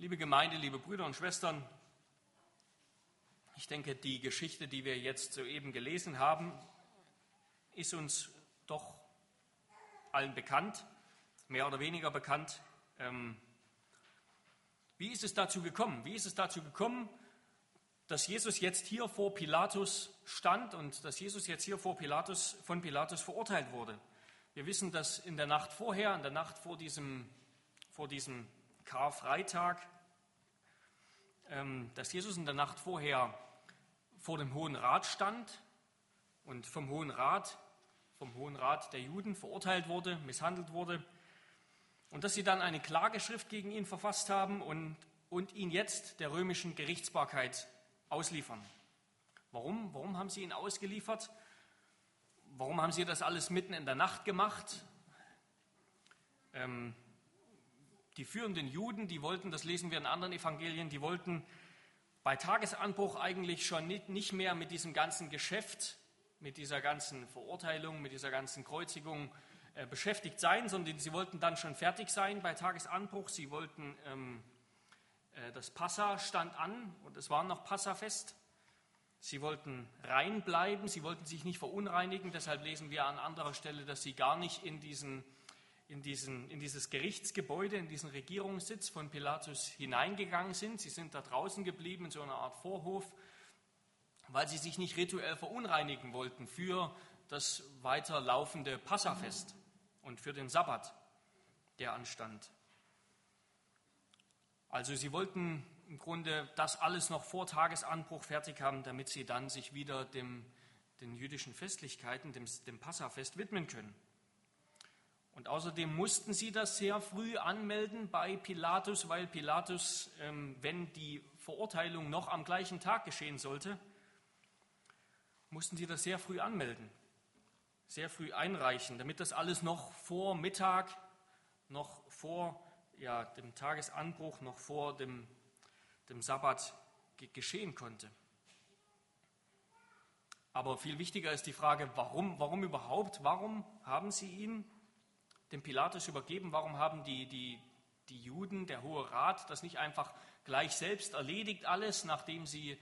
Liebe Gemeinde, liebe Brüder und Schwestern, ich denke, die Geschichte, die wir jetzt soeben gelesen haben, ist uns doch allen bekannt, mehr oder weniger bekannt. Ähm, wie ist es dazu gekommen? Wie ist es dazu gekommen, dass Jesus jetzt hier vor Pilatus stand und dass Jesus jetzt hier vor Pilatus, von Pilatus verurteilt wurde? Wir wissen, dass in der Nacht vorher, in der Nacht vor diesem, vor diesem Karfreitag, ähm, dass Jesus in der Nacht vorher vor dem Hohen Rat stand und vom Hohen Rat, vom Hohen Rat der Juden verurteilt wurde, misshandelt wurde und dass sie dann eine Klageschrift gegen ihn verfasst haben und, und ihn jetzt der römischen Gerichtsbarkeit ausliefern. Warum? Warum haben sie ihn ausgeliefert? Warum haben sie das alles mitten in der Nacht gemacht? Ähm, die führenden Juden, die wollten, das lesen wir in anderen Evangelien, die wollten bei Tagesanbruch eigentlich schon nicht mehr mit diesem ganzen Geschäft, mit dieser ganzen Verurteilung, mit dieser ganzen Kreuzigung äh, beschäftigt sein, sondern sie wollten dann schon fertig sein bei Tagesanbruch. Sie wollten, ähm, äh, das Passa stand an und es war noch Passafest. Sie wollten rein bleiben, sie wollten sich nicht verunreinigen. Deshalb lesen wir an anderer Stelle, dass sie gar nicht in diesen in, diesen, in dieses Gerichtsgebäude, in diesen Regierungssitz von Pilatus hineingegangen sind. Sie sind da draußen geblieben, in so einer Art Vorhof, weil sie sich nicht rituell verunreinigen wollten für das weiterlaufende Passafest und für den Sabbat, der anstand. Also sie wollten im Grunde das alles noch vor Tagesanbruch fertig haben, damit sie dann sich wieder dem, den jüdischen Festlichkeiten, dem, dem Passafest widmen können. Und außerdem mussten sie das sehr früh anmelden bei Pilatus, weil Pilatus, ähm, wenn die Verurteilung noch am gleichen Tag geschehen sollte, mussten sie das sehr früh anmelden, sehr früh einreichen, damit das alles noch vor Mittag, noch vor ja, dem Tagesanbruch, noch vor dem, dem Sabbat geschehen konnte. Aber viel wichtiger ist die Frage, warum, warum überhaupt? Warum haben sie ihn dem Pilatus übergeben? Warum haben die, die, die Juden, der Hohe Rat, das nicht einfach gleich selbst erledigt, alles, nachdem sie,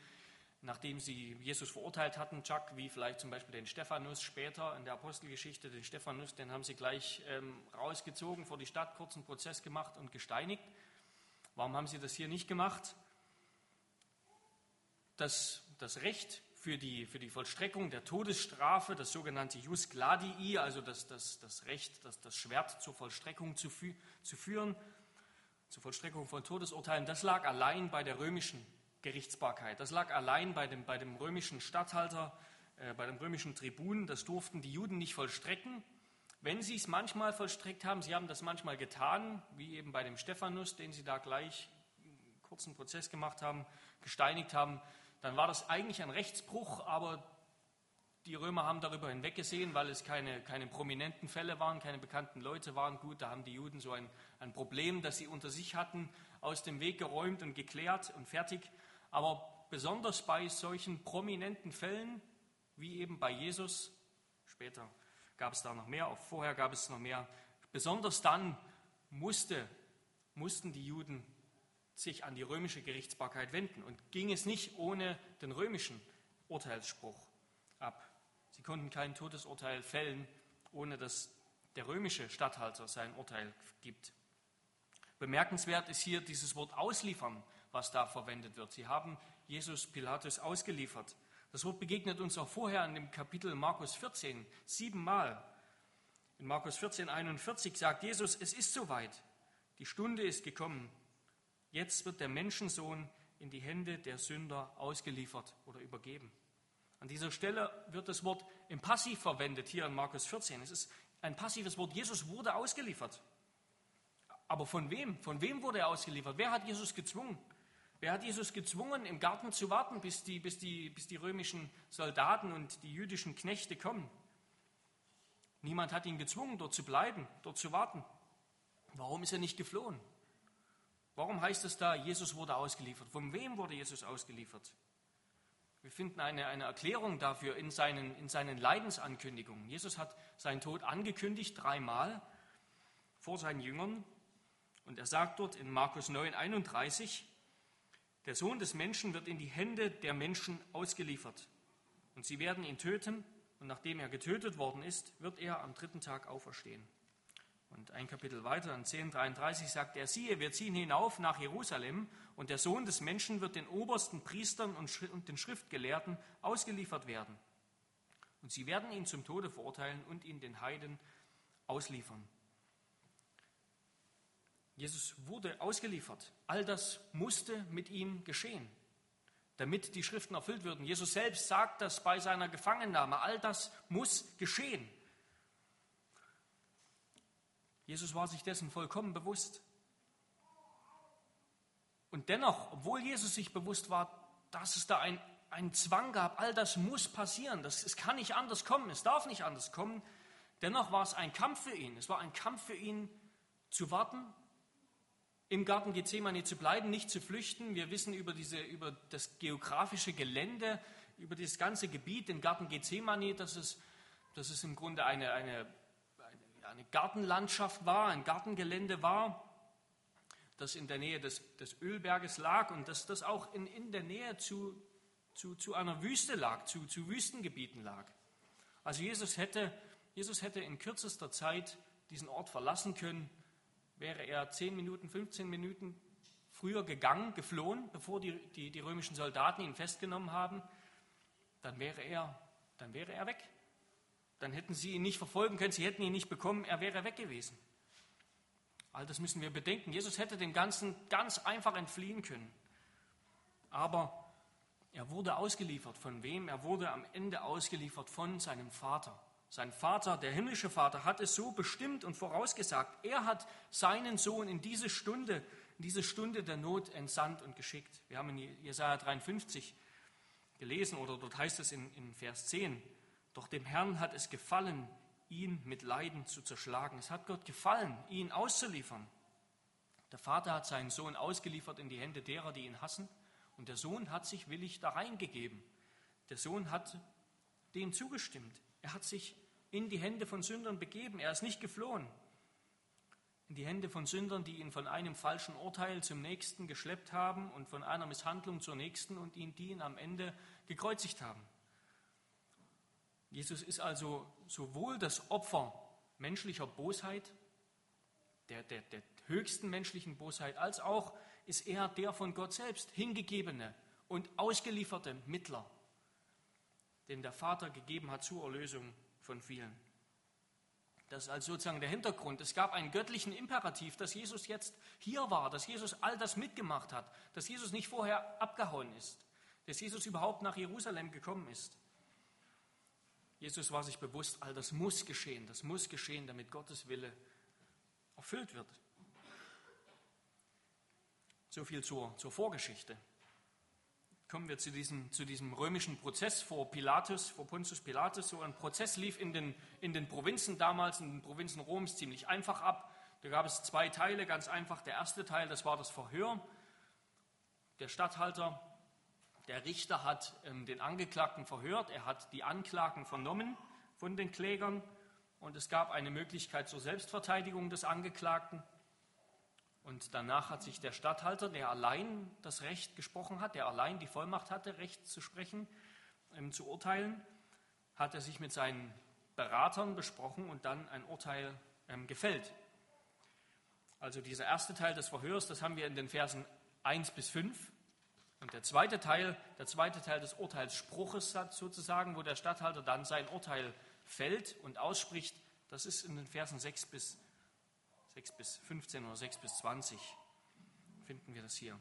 nachdem sie Jesus verurteilt hatten, Chuck, wie vielleicht zum Beispiel den Stephanus später in der Apostelgeschichte, den Stephanus, den haben sie gleich ähm, rausgezogen, vor die Stadt, kurzen Prozess gemacht und gesteinigt. Warum haben sie das hier nicht gemacht? Das, das Recht für die, für die Vollstreckung der Todesstrafe, das sogenannte Jus Gladii, also das, das, das Recht, das, das Schwert zur Vollstreckung zu, fü zu führen, zur Vollstreckung von Todesurteilen, das lag allein bei der römischen Gerichtsbarkeit. Das lag allein bei dem, bei dem römischen Statthalter, äh, bei dem römischen Tribun. Das durften die Juden nicht vollstrecken. Wenn sie es manchmal vollstreckt haben, sie haben das manchmal getan, wie eben bei dem Stephanus, den sie da gleich einen kurzen Prozess gemacht haben, gesteinigt haben, dann war das eigentlich ein Rechtsbruch, aber die Römer haben darüber hinweggesehen, weil es keine, keine prominenten Fälle waren, keine bekannten Leute waren. Gut, da haben die Juden so ein, ein Problem, das sie unter sich hatten, aus dem Weg geräumt und geklärt und fertig. Aber besonders bei solchen prominenten Fällen, wie eben bei Jesus, später gab es da noch mehr, auch vorher gab es noch mehr, besonders dann musste, mussten die Juden sich an die römische Gerichtsbarkeit wenden und ging es nicht ohne den römischen Urteilsspruch ab. Sie konnten kein Todesurteil fällen, ohne dass der römische Statthalter sein Urteil gibt. Bemerkenswert ist hier dieses Wort ausliefern, was da verwendet wird. Sie haben Jesus Pilatus ausgeliefert. Das Wort begegnet uns auch vorher in dem Kapitel Markus 14 siebenmal. In Markus 14, 41 sagt Jesus, es ist soweit, die Stunde ist gekommen, Jetzt wird der Menschensohn in die Hände der Sünder ausgeliefert oder übergeben. An dieser Stelle wird das Wort im Passiv verwendet, hier in Markus 14. Es ist ein passives Wort. Jesus wurde ausgeliefert. Aber von wem? Von wem wurde er ausgeliefert? Wer hat Jesus gezwungen? Wer hat Jesus gezwungen, im Garten zu warten, bis die, bis die, bis die römischen Soldaten und die jüdischen Knechte kommen? Niemand hat ihn gezwungen, dort zu bleiben, dort zu warten. Warum ist er nicht geflohen? Warum heißt es da, Jesus wurde ausgeliefert? Von wem wurde Jesus ausgeliefert? Wir finden eine, eine Erklärung dafür in seinen, in seinen Leidensankündigungen. Jesus hat seinen Tod angekündigt dreimal vor seinen Jüngern Und er sagt dort in Markus 9, 31, der Sohn des Menschen wird in die Hände der Menschen ausgeliefert. Und sie werden ihn töten. Und nachdem er getötet worden ist, wird er am dritten Tag auferstehen. Und ein Kapitel weiter, in 10,33 sagt er, siehe, wir ziehen hinauf nach Jerusalem und der Sohn des Menschen wird den obersten Priestern und den Schriftgelehrten ausgeliefert werden. Und sie werden ihn zum Tode verurteilen und ihn den Heiden ausliefern. Jesus wurde ausgeliefert. All das musste mit ihm geschehen, damit die Schriften erfüllt würden. Jesus selbst sagt das bei seiner Gefangennahme. All das muss geschehen. Jesus war sich dessen vollkommen bewusst. Und dennoch, obwohl Jesus sich bewusst war, dass es da ein, einen Zwang gab, all das muss passieren, das, es kann nicht anders kommen, es darf nicht anders kommen, dennoch war es ein Kampf für ihn. Es war ein Kampf für ihn zu warten, im Garten Gethsemane zu bleiben, nicht zu flüchten. Wir wissen über, diese, über das geografische Gelände, über das ganze Gebiet, den Garten Gethsemane, dass es, dass es im Grunde eine, eine eine Gartenlandschaft war, ein Gartengelände war, das in der Nähe des, des Ölberges lag und dass das auch in, in der Nähe zu, zu, zu einer Wüste lag, zu, zu Wüstengebieten lag. Also Jesus hätte, Jesus hätte in kürzester Zeit diesen Ort verlassen können, wäre er 10 Minuten, 15 Minuten früher gegangen, geflohen, bevor die, die, die römischen Soldaten ihn festgenommen haben, dann wäre er, dann wäre er weg. Dann hätten sie ihn nicht verfolgen können, sie hätten ihn nicht bekommen, er wäre weg gewesen. All das müssen wir bedenken. Jesus hätte dem Ganzen ganz einfach entfliehen können. Aber er wurde ausgeliefert. Von wem? Er wurde am Ende ausgeliefert von seinem Vater. Sein Vater, der himmlische Vater, hat es so bestimmt und vorausgesagt. Er hat seinen Sohn in diese Stunde, in diese Stunde der Not entsandt und geschickt. Wir haben in Jesaja 53 gelesen, oder dort heißt es in, in Vers 10, doch dem Herrn hat es gefallen, ihn mit Leiden zu zerschlagen. Es hat Gott gefallen, ihn auszuliefern. Der Vater hat seinen Sohn ausgeliefert in die Hände derer, die ihn hassen, und der Sohn hat sich willig da reingegeben. Der Sohn hat dem zugestimmt. Er hat sich in die Hände von Sündern begeben. Er ist nicht geflohen. In die Hände von Sündern, die ihn von einem falschen Urteil zum nächsten geschleppt haben und von einer Misshandlung zur nächsten und ihn, die ihn am Ende gekreuzigt haben. Jesus ist also sowohl das Opfer menschlicher Bosheit, der, der, der höchsten menschlichen Bosheit, als auch ist er der von Gott selbst hingegebene und ausgelieferte Mittler, den der Vater gegeben hat zur Erlösung von vielen. Das ist also sozusagen der Hintergrund. Es gab einen göttlichen Imperativ, dass Jesus jetzt hier war, dass Jesus all das mitgemacht hat, dass Jesus nicht vorher abgehauen ist, dass Jesus überhaupt nach Jerusalem gekommen ist. Jesus war sich bewusst, all das muss geschehen, das muss geschehen, damit Gottes Wille erfüllt wird. So viel zur, zur Vorgeschichte. Kommen wir zu diesem, zu diesem römischen Prozess vor Pilatus, vor Pontius Pilatus. So ein Prozess lief in den, in den Provinzen damals, in den Provinzen Roms ziemlich einfach ab. Da gab es zwei Teile, ganz einfach. Der erste Teil, das war das Verhör. Der Statthalter der Richter hat ähm, den Angeklagten verhört, er hat die Anklagen vernommen von den Klägern und es gab eine Möglichkeit zur Selbstverteidigung des Angeklagten. Und danach hat sich der Statthalter, der allein das Recht gesprochen hat, der allein die Vollmacht hatte, Recht zu sprechen, ähm, zu urteilen, hat er sich mit seinen Beratern besprochen und dann ein Urteil ähm, gefällt. Also dieser erste Teil des Verhörs, das haben wir in den Versen 1 bis 5. Und der zweite Teil, der zweite Teil des Urteilsspruches sozusagen, wo der Statthalter dann sein Urteil fällt und ausspricht, das ist in den Versen 6 bis, 6 bis 15 oder 6 bis 20, finden wir das hier.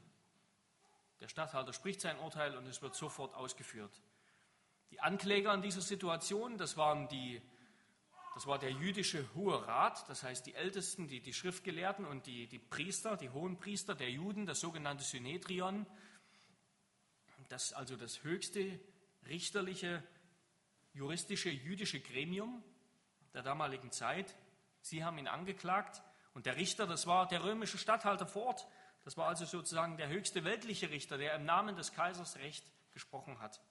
Der Statthalter spricht sein Urteil und es wird sofort ausgeführt. Die Ankläger in dieser Situation, das waren die, das war der jüdische Hohe Rat, das heißt die Ältesten, die, die Schriftgelehrten und die, die Priester, die hohen Priester der Juden, das sogenannte Synedrion, das also das höchste richterliche, juristische, jüdische Gremium der damaligen Zeit. Sie haben ihn angeklagt und der Richter, das war der römische Statthalter vor Ort. Das war also sozusagen der höchste weltliche Richter, der im Namen des Kaisers Recht gesprochen hat.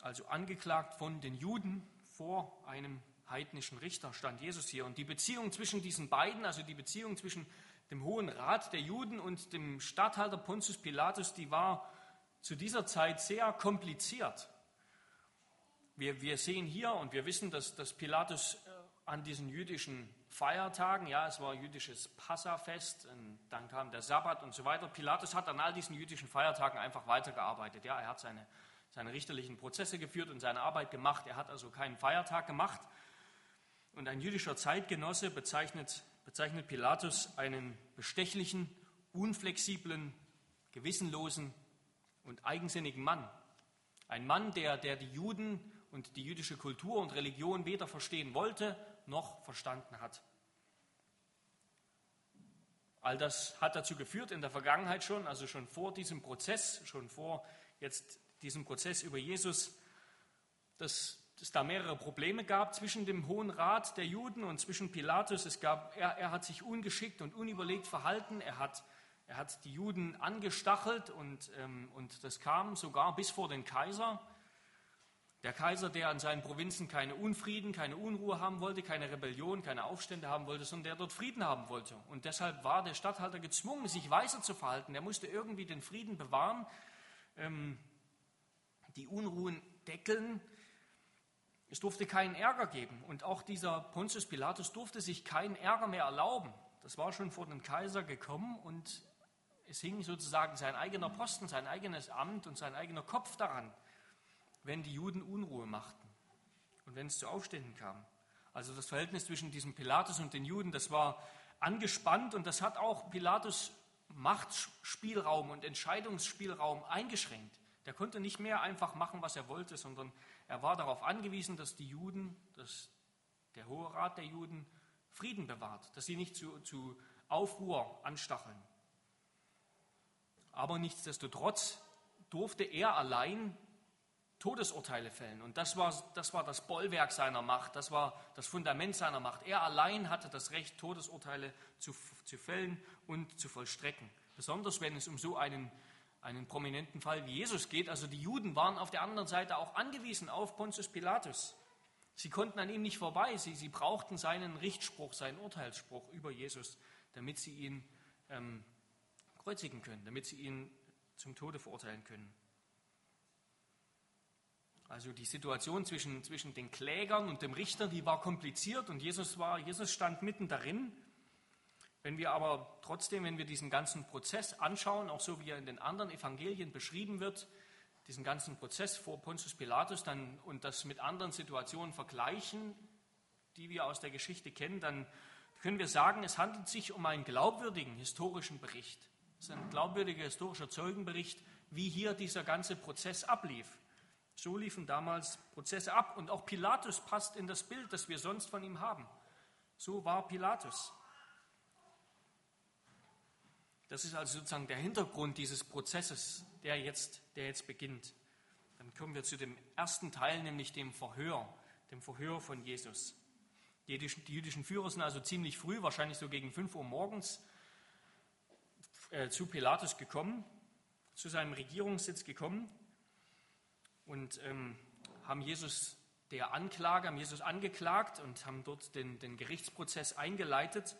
Also angeklagt von den Juden vor einem heidnischen Richter stand Jesus hier. Und die Beziehung zwischen diesen beiden, also die Beziehung zwischen dem Hohen Rat der Juden und dem Statthalter Pontius Pilatus, die war zu dieser Zeit sehr kompliziert. Wir, wir sehen hier und wir wissen, dass, dass Pilatus äh, an diesen jüdischen Feiertagen, ja, es war jüdisches Passafest, dann kam der Sabbat und so weiter. Pilatus hat an all diesen jüdischen Feiertagen einfach weitergearbeitet. Ja, er hat seine, seine richterlichen Prozesse geführt und seine Arbeit gemacht. Er hat also keinen Feiertag gemacht. Und ein jüdischer Zeitgenosse bezeichnet, bezeichnet Pilatus einen bestechlichen, unflexiblen, gewissenlosen und eigensinnigen Mann. Ein Mann, der, der die Juden und die jüdische Kultur und Religion weder verstehen wollte noch verstanden hat. All das hat dazu geführt in der Vergangenheit schon, also schon vor diesem Prozess, schon vor jetzt diesem Prozess über Jesus, dass es da mehrere Probleme gab zwischen dem Hohen Rat der Juden und zwischen Pilatus. Es gab, er, er hat sich ungeschickt und unüberlegt verhalten. Er hat, er hat die Juden angestachelt und, ähm, und das kam sogar bis vor den Kaiser. Der Kaiser, der an seinen Provinzen keine Unfrieden, keine Unruhe haben wollte, keine Rebellion, keine Aufstände haben wollte, sondern der dort Frieden haben wollte. Und deshalb war der Statthalter gezwungen, sich weiser zu verhalten. Er musste irgendwie den Frieden bewahren, ähm, die Unruhen deckeln. Es durfte keinen Ärger geben. Und auch dieser Pontius Pilatus durfte sich keinen Ärger mehr erlauben. Das war schon vor den Kaiser gekommen und es hing sozusagen sein eigener Posten, sein eigenes Amt und sein eigener Kopf daran wenn die Juden Unruhe machten und wenn es zu Aufständen kam. Also das Verhältnis zwischen diesem Pilatus und den Juden, das war angespannt und das hat auch Pilatus Machtspielraum und Entscheidungsspielraum eingeschränkt. Der konnte nicht mehr einfach machen, was er wollte, sondern er war darauf angewiesen, dass die Juden, dass der Hohe Rat der Juden Frieden bewahrt, dass sie nicht zu, zu Aufruhr anstacheln. Aber nichtsdestotrotz durfte er allein Todesurteile fällen. Und das war, das war das Bollwerk seiner Macht, das war das Fundament seiner Macht. Er allein hatte das Recht, Todesurteile zu, zu fällen und zu vollstrecken. Besonders wenn es um so einen, einen prominenten Fall wie Jesus geht. Also die Juden waren auf der anderen Seite auch angewiesen auf Pontius Pilatus. Sie konnten an ihm nicht vorbei. Sie, sie brauchten seinen Richtspruch, seinen Urteilsspruch über Jesus, damit sie ihn ähm, kreuzigen können, damit sie ihn zum Tode verurteilen können. Also die Situation zwischen, zwischen den Klägern und dem Richter, die war kompliziert und Jesus, war, Jesus stand mitten darin. Wenn wir aber trotzdem, wenn wir diesen ganzen Prozess anschauen, auch so wie er in den anderen Evangelien beschrieben wird, diesen ganzen Prozess vor Pontius Pilatus dann, und das mit anderen Situationen vergleichen, die wir aus der Geschichte kennen, dann können wir sagen, es handelt sich um einen glaubwürdigen historischen Bericht. Es ist ein glaubwürdiger historischer Zeugenbericht, wie hier dieser ganze Prozess ablief. So liefen damals Prozesse ab und auch Pilatus passt in das Bild, das wir sonst von ihm haben. So war Pilatus. Das ist also sozusagen der Hintergrund dieses Prozesses, der jetzt, der jetzt beginnt. Dann kommen wir zu dem ersten Teil, nämlich dem Verhör, dem Verhör von Jesus. Die jüdischen Führer sind also ziemlich früh, wahrscheinlich so gegen 5 Uhr morgens, äh, zu Pilatus gekommen, zu seinem Regierungssitz gekommen und ähm, haben Jesus der Anklage, haben Jesus angeklagt und haben dort den, den Gerichtsprozess eingeleitet.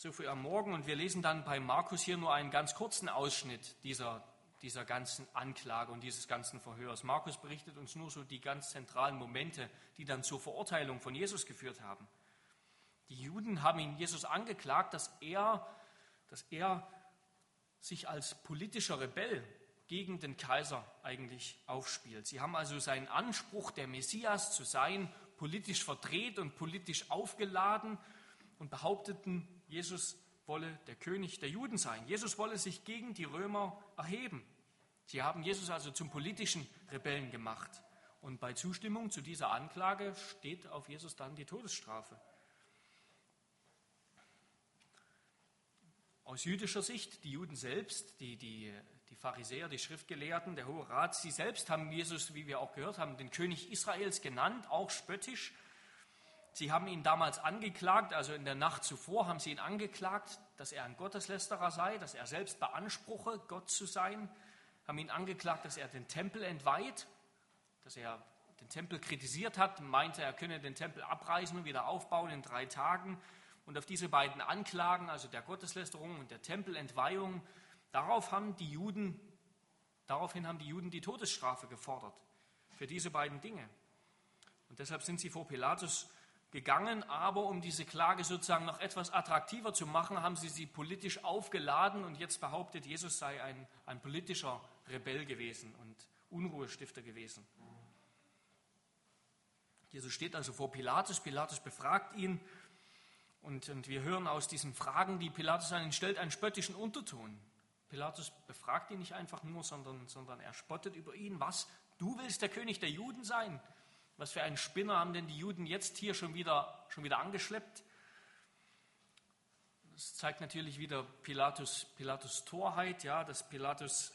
So früh am Morgen. Und wir lesen dann bei Markus hier nur einen ganz kurzen Ausschnitt dieser, dieser ganzen Anklage und dieses ganzen Verhörs. Markus berichtet uns nur so die ganz zentralen Momente, die dann zur Verurteilung von Jesus geführt haben. Die Juden haben ihn Jesus angeklagt, dass er, dass er sich als politischer Rebell gegen den Kaiser eigentlich aufspielt. Sie haben also seinen Anspruch, der Messias zu sein, politisch verdreht und politisch aufgeladen und behaupteten, Jesus wolle der König der Juden sein. Jesus wolle sich gegen die Römer erheben. Sie haben Jesus also zum politischen Rebellen gemacht. Und bei Zustimmung zu dieser Anklage steht auf Jesus dann die Todesstrafe. Aus jüdischer Sicht, die Juden selbst, die, die die Pharisäer, die Schriftgelehrten, der Hohe Rat, sie selbst haben Jesus, wie wir auch gehört haben, den König Israels genannt, auch spöttisch. Sie haben ihn damals angeklagt, also in der Nacht zuvor haben sie ihn angeklagt, dass er ein Gotteslästerer sei, dass er selbst beanspruche, Gott zu sein, haben ihn angeklagt, dass er den Tempel entweiht, dass er den Tempel kritisiert hat, meinte, er könne den Tempel abreißen und wieder aufbauen in drei Tagen. Und auf diese beiden Anklagen, also der Gotteslästerung und der Tempelentweihung, darauf haben die Juden, daraufhin haben die Juden die Todesstrafe gefordert für diese beiden Dinge. Und deshalb sind sie vor Pilatus gegangen, aber um diese Klage sozusagen noch etwas attraktiver zu machen, haben sie sie politisch aufgeladen und jetzt behauptet, Jesus sei ein, ein politischer Rebell gewesen und Unruhestifter gewesen. Jesus steht also vor Pilatus, Pilatus befragt ihn und, und wir hören aus diesen Fragen, die Pilatus an ihn stellt, einen spöttischen Unterton. Pilatus befragt ihn nicht einfach nur, sondern, sondern er spottet über ihn. Was? Du willst der König der Juden sein? Was für einen Spinner haben denn die Juden jetzt hier schon wieder, schon wieder angeschleppt? Das zeigt natürlich wieder Pilatus, Pilatus Torheit, ja, dass Pilatus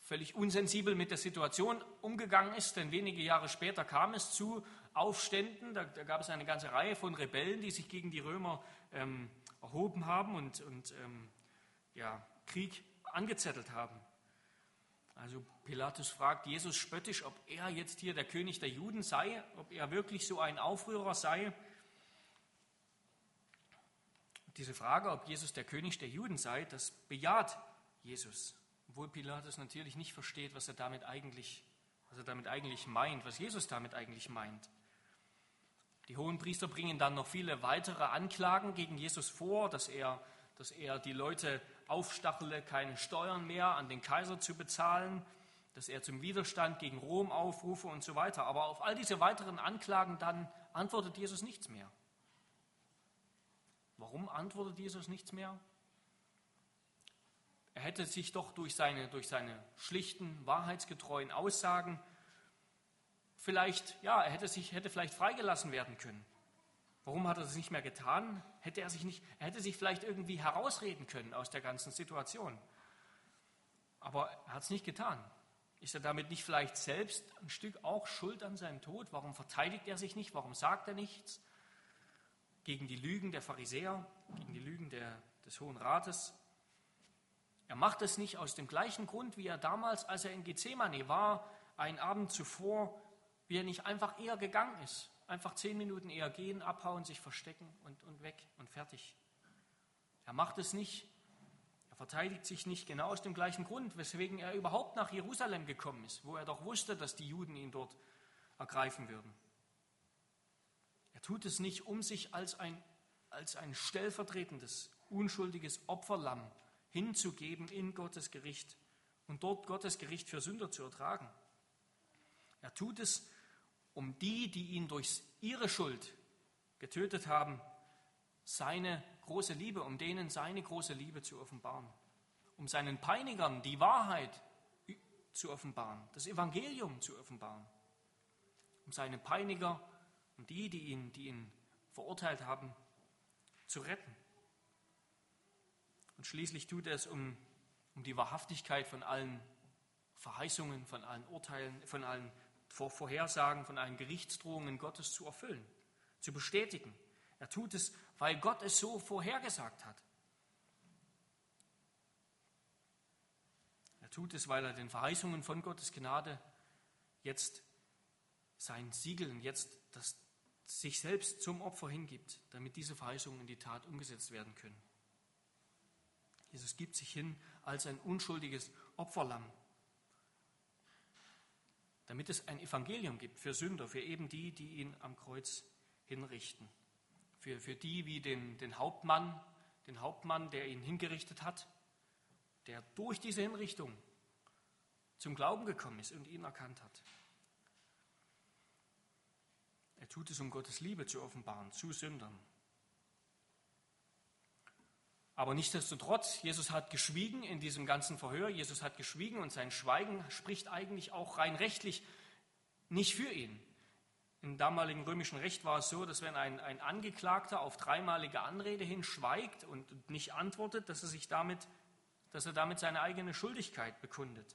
völlig unsensibel mit der Situation umgegangen ist, denn wenige Jahre später kam es zu Aufständen, da, da gab es eine ganze Reihe von Rebellen, die sich gegen die Römer ähm, erhoben haben und, und ähm, ja, Krieg angezettelt haben. Also Pilatus fragt Jesus spöttisch, ob er jetzt hier der König der Juden sei, ob er wirklich so ein Aufrührer sei. Diese Frage, ob Jesus der König der Juden sei, das bejaht Jesus, obwohl Pilatus natürlich nicht versteht, was er damit eigentlich, was er damit eigentlich meint, was Jesus damit eigentlich meint. Die hohen Priester bringen dann noch viele weitere Anklagen gegen Jesus vor, dass er, dass er die Leute aufstachele, keine Steuern mehr an den Kaiser zu bezahlen, dass er zum Widerstand gegen Rom aufrufe und so weiter. Aber auf all diese weiteren Anklagen dann antwortet Jesus nichts mehr. Warum antwortet Jesus nichts mehr? Er hätte sich doch durch seine, durch seine schlichten, wahrheitsgetreuen Aussagen vielleicht, ja, er hätte sich, hätte vielleicht freigelassen werden können. Warum hat er das nicht mehr getan? Hätte er sich nicht, er hätte sich vielleicht irgendwie herausreden können aus der ganzen Situation. Aber er hat es nicht getan. Ist er damit nicht vielleicht selbst ein Stück auch schuld an seinem Tod? Warum verteidigt er sich nicht? Warum sagt er nichts? Gegen die Lügen der Pharisäer, gegen die Lügen der, des Hohen Rates. Er macht es nicht aus dem gleichen Grund, wie er damals, als er in Gethsemane war, einen Abend zuvor, wie er nicht einfach eher gegangen ist einfach zehn Minuten eher gehen, abhauen, sich verstecken und, und weg und fertig. Er macht es nicht. Er verteidigt sich nicht genau aus dem gleichen Grund, weswegen er überhaupt nach Jerusalem gekommen ist, wo er doch wusste, dass die Juden ihn dort ergreifen würden. Er tut es nicht, um sich als ein, als ein stellvertretendes, unschuldiges Opferlamm hinzugeben in Gottes Gericht und dort Gottes Gericht für Sünder zu ertragen. Er tut es, um die, die ihn durch ihre Schuld getötet haben, seine große Liebe, um denen seine große Liebe zu offenbaren, um seinen Peinigern die Wahrheit zu offenbaren, das Evangelium zu offenbaren, um seine Peiniger und die, die ihn, die ihn verurteilt haben, zu retten. Und schließlich tut er es, um, um die Wahrhaftigkeit von allen Verheißungen, von allen Urteilen, von allen Vorhersagen von allen Gerichtsdrohungen Gottes zu erfüllen, zu bestätigen. Er tut es, weil Gott es so vorhergesagt hat. Er tut es, weil er den Verheißungen von Gottes Gnade jetzt sein Siegel und jetzt das sich selbst zum Opfer hingibt, damit diese Verheißungen in die Tat umgesetzt werden können. Jesus gibt sich hin als ein unschuldiges Opferlamm damit es ein Evangelium gibt für Sünder, für eben die, die ihn am Kreuz hinrichten. Für, für die wie den, den Hauptmann, den Hauptmann, der ihn hingerichtet hat, der durch diese Hinrichtung zum Glauben gekommen ist und ihn erkannt hat. Er tut es, um Gottes Liebe zu offenbaren zu Sündern. Aber nichtsdestotrotz, Jesus hat geschwiegen in diesem ganzen Verhör. Jesus hat geschwiegen und sein Schweigen spricht eigentlich auch rein rechtlich nicht für ihn. Im damaligen römischen Recht war es so, dass wenn ein, ein Angeklagter auf dreimalige Anrede hin schweigt und nicht antwortet, dass er sich damit, dass er damit seine eigene Schuldigkeit bekundet.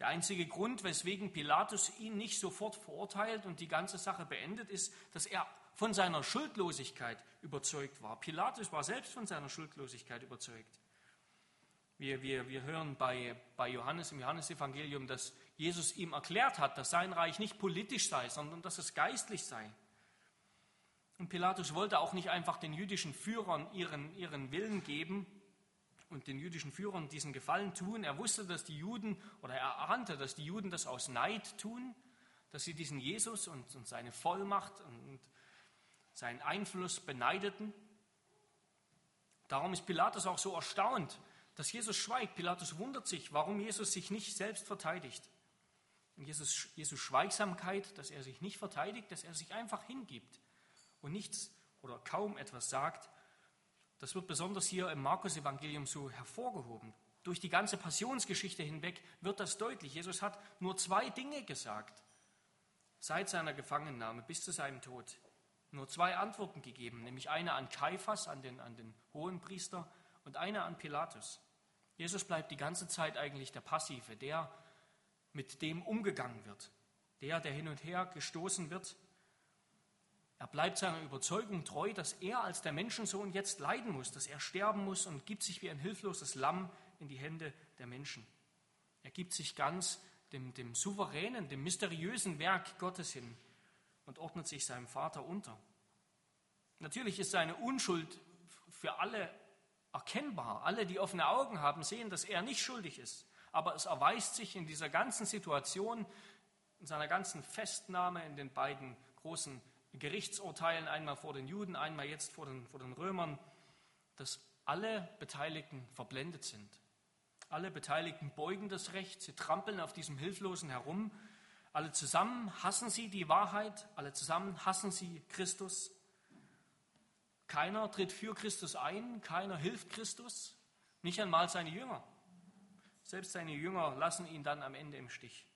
Der einzige Grund, weswegen Pilatus ihn nicht sofort verurteilt und die ganze Sache beendet, ist, dass er von seiner Schuldlosigkeit überzeugt war. Pilatus war selbst von seiner Schuldlosigkeit überzeugt. Wir, wir, wir hören bei, bei Johannes im Johannesevangelium, dass Jesus ihm erklärt hat, dass sein Reich nicht politisch sei, sondern dass es geistlich sei. Und Pilatus wollte auch nicht einfach den jüdischen Führern ihren, ihren Willen geben und den jüdischen Führern diesen Gefallen tun. Er wusste, dass die Juden, oder er ahnte, dass die Juden das aus Neid tun, dass sie diesen Jesus und, und seine Vollmacht und, und seinen Einfluss beneideten. Darum ist Pilatus auch so erstaunt, dass Jesus schweigt. Pilatus wundert sich, warum Jesus sich nicht selbst verteidigt. Und Jesus, Jesus Schweigsamkeit, dass er sich nicht verteidigt, dass er sich einfach hingibt und nichts oder kaum etwas sagt, das wird besonders hier im Markus-Evangelium so hervorgehoben. Durch die ganze Passionsgeschichte hinweg wird das deutlich. Jesus hat nur zwei Dinge gesagt seit seiner Gefangennahme bis zu seinem Tod. Nur zwei Antworten gegeben, nämlich eine an Kaiphas, an den, an den Hohenpriester, und eine an Pilatus. Jesus bleibt die ganze Zeit eigentlich der Passive, der mit dem umgegangen wird, der, der hin und her gestoßen wird er bleibt seiner Überzeugung treu, dass er als der Menschensohn jetzt leiden muss, dass er sterben muss und gibt sich wie ein hilfloses Lamm in die Hände der Menschen. Er gibt sich ganz dem, dem souveränen, dem mysteriösen Werk Gottes hin und ordnet sich seinem Vater unter. Natürlich ist seine Unschuld für alle erkennbar. Alle, die offene Augen haben, sehen, dass er nicht schuldig ist. Aber es erweist sich in dieser ganzen Situation, in seiner ganzen Festnahme, in den beiden großen Gerichtsurteilen, einmal vor den Juden, einmal jetzt vor den, vor den Römern, dass alle Beteiligten verblendet sind. Alle Beteiligten beugen das Recht, sie trampeln auf diesem Hilflosen herum. Alle zusammen hassen sie die Wahrheit, alle zusammen hassen sie Christus. Keiner tritt für Christus ein, keiner hilft Christus, nicht einmal seine Jünger. Selbst seine Jünger lassen ihn dann am Ende im Stich